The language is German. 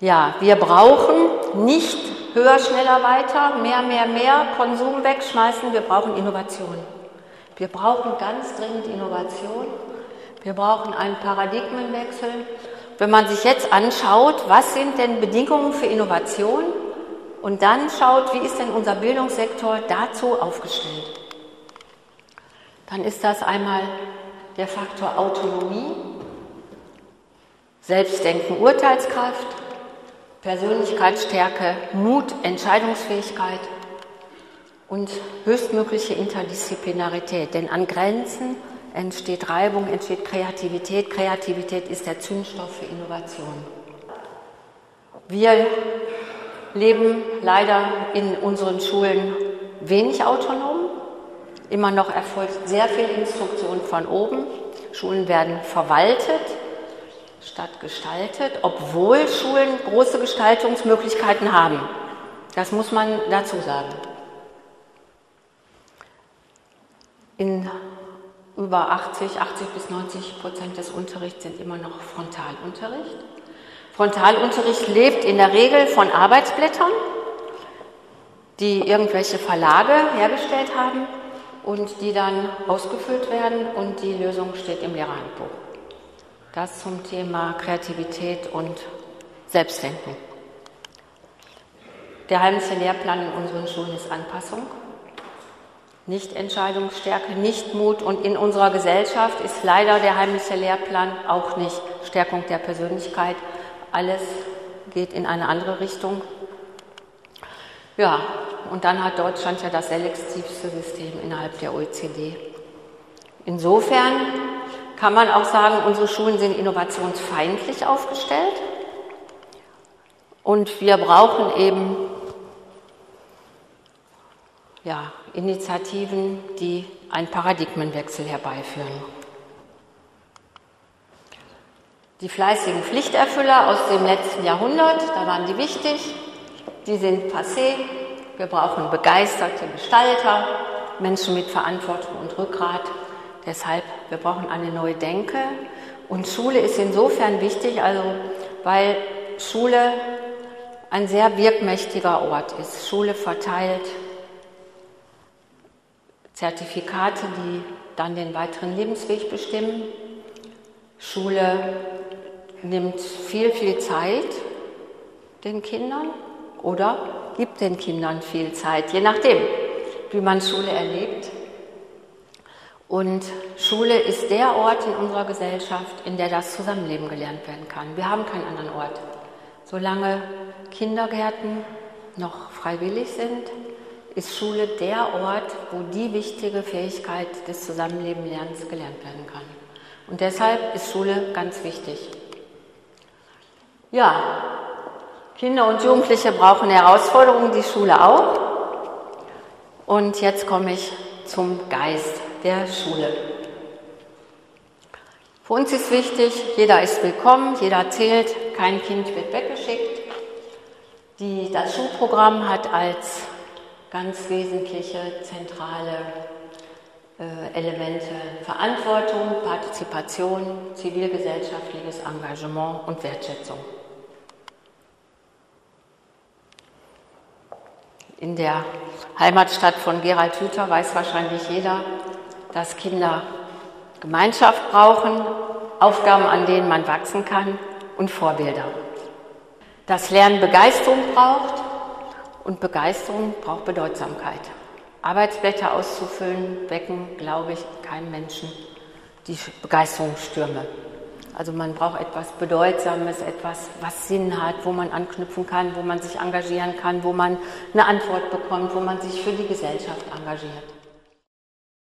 Ja, wir brauchen nicht höher, schneller, weiter, mehr, mehr, mehr, Konsum wegschmeißen, wir brauchen Innovation. Wir brauchen ganz dringend Innovation. Wir brauchen einen Paradigmenwechsel. Wenn man sich jetzt anschaut, was sind denn Bedingungen für Innovation und dann schaut, wie ist denn unser Bildungssektor dazu aufgestellt, dann ist das einmal der Faktor Autonomie, Selbstdenken, Urteilskraft, Persönlichkeitsstärke, Mut, Entscheidungsfähigkeit und höchstmögliche Interdisziplinarität. Denn an Grenzen entsteht Reibung, entsteht Kreativität. Kreativität ist der Zündstoff für Innovation. Wir leben leider in unseren Schulen wenig autonom. Immer noch erfolgt sehr viel Instruktion von oben. Schulen werden verwaltet statt gestaltet, obwohl Schulen große Gestaltungsmöglichkeiten haben. Das muss man dazu sagen. In über 80, 80 bis 90 Prozent des Unterrichts sind immer noch Frontalunterricht. Frontalunterricht lebt in der Regel von Arbeitsblättern, die irgendwelche Verlage hergestellt haben und die dann ausgefüllt werden und die Lösung steht im Lehrerhandbuch. Das zum Thema Kreativität und Selbstdenken. Der heimliche Lehrplan in unseren Schulen ist Anpassung nicht Entscheidungsstärke, nicht Mut. Und in unserer Gesellschaft ist leider der heimliche Lehrplan auch nicht Stärkung der Persönlichkeit. Alles geht in eine andere Richtung. Ja, und dann hat Deutschland ja das selektivste System innerhalb der OECD. Insofern kann man auch sagen, unsere Schulen sind innovationsfeindlich aufgestellt. Und wir brauchen eben ja, Initiativen, die einen Paradigmenwechsel herbeiführen. Die fleißigen Pflichterfüller aus dem letzten Jahrhundert, da waren die wichtig, die sind passé. Wir brauchen begeisterte Gestalter, Menschen mit Verantwortung und Rückgrat. Deshalb, wir brauchen eine neue Denke. Und Schule ist insofern wichtig, also weil Schule ein sehr wirkmächtiger Ort ist. Schule verteilt Zertifikate, die dann den weiteren Lebensweg bestimmen. Schule nimmt viel, viel Zeit den Kindern oder gibt den Kindern viel Zeit, je nachdem, wie man Schule erlebt. Und Schule ist der Ort in unserer Gesellschaft, in der das Zusammenleben gelernt werden kann. Wir haben keinen anderen Ort. Solange Kindergärten noch freiwillig sind, ist Schule der Ort, wo die wichtige Fähigkeit des Zusammenlebenlernens gelernt werden kann. Und deshalb ist Schule ganz wichtig. Ja, Kinder und Jugendliche brauchen Herausforderungen, die Schule auch. Und jetzt komme ich zum Geist der Schule. Für uns ist wichtig, jeder ist willkommen, jeder zählt, kein Kind wird weggeschickt. Die, das Schulprogramm hat als ganz wesentliche, zentrale äh, Elemente Verantwortung, Partizipation, zivilgesellschaftliches Engagement und Wertschätzung. In der Heimatstadt von Gerald Hüther weiß wahrscheinlich jeder, dass Kinder Gemeinschaft brauchen, Aufgaben, an denen man wachsen kann und Vorbilder. Dass Lernen Begeisterung braucht und Begeisterung braucht Bedeutsamkeit. Arbeitsblätter auszufüllen, wecken, glaube ich, keinem Menschen die Begeisterungsstürme. Also man braucht etwas Bedeutsames, etwas, was Sinn hat, wo man anknüpfen kann, wo man sich engagieren kann, wo man eine Antwort bekommt, wo man sich für die Gesellschaft engagiert.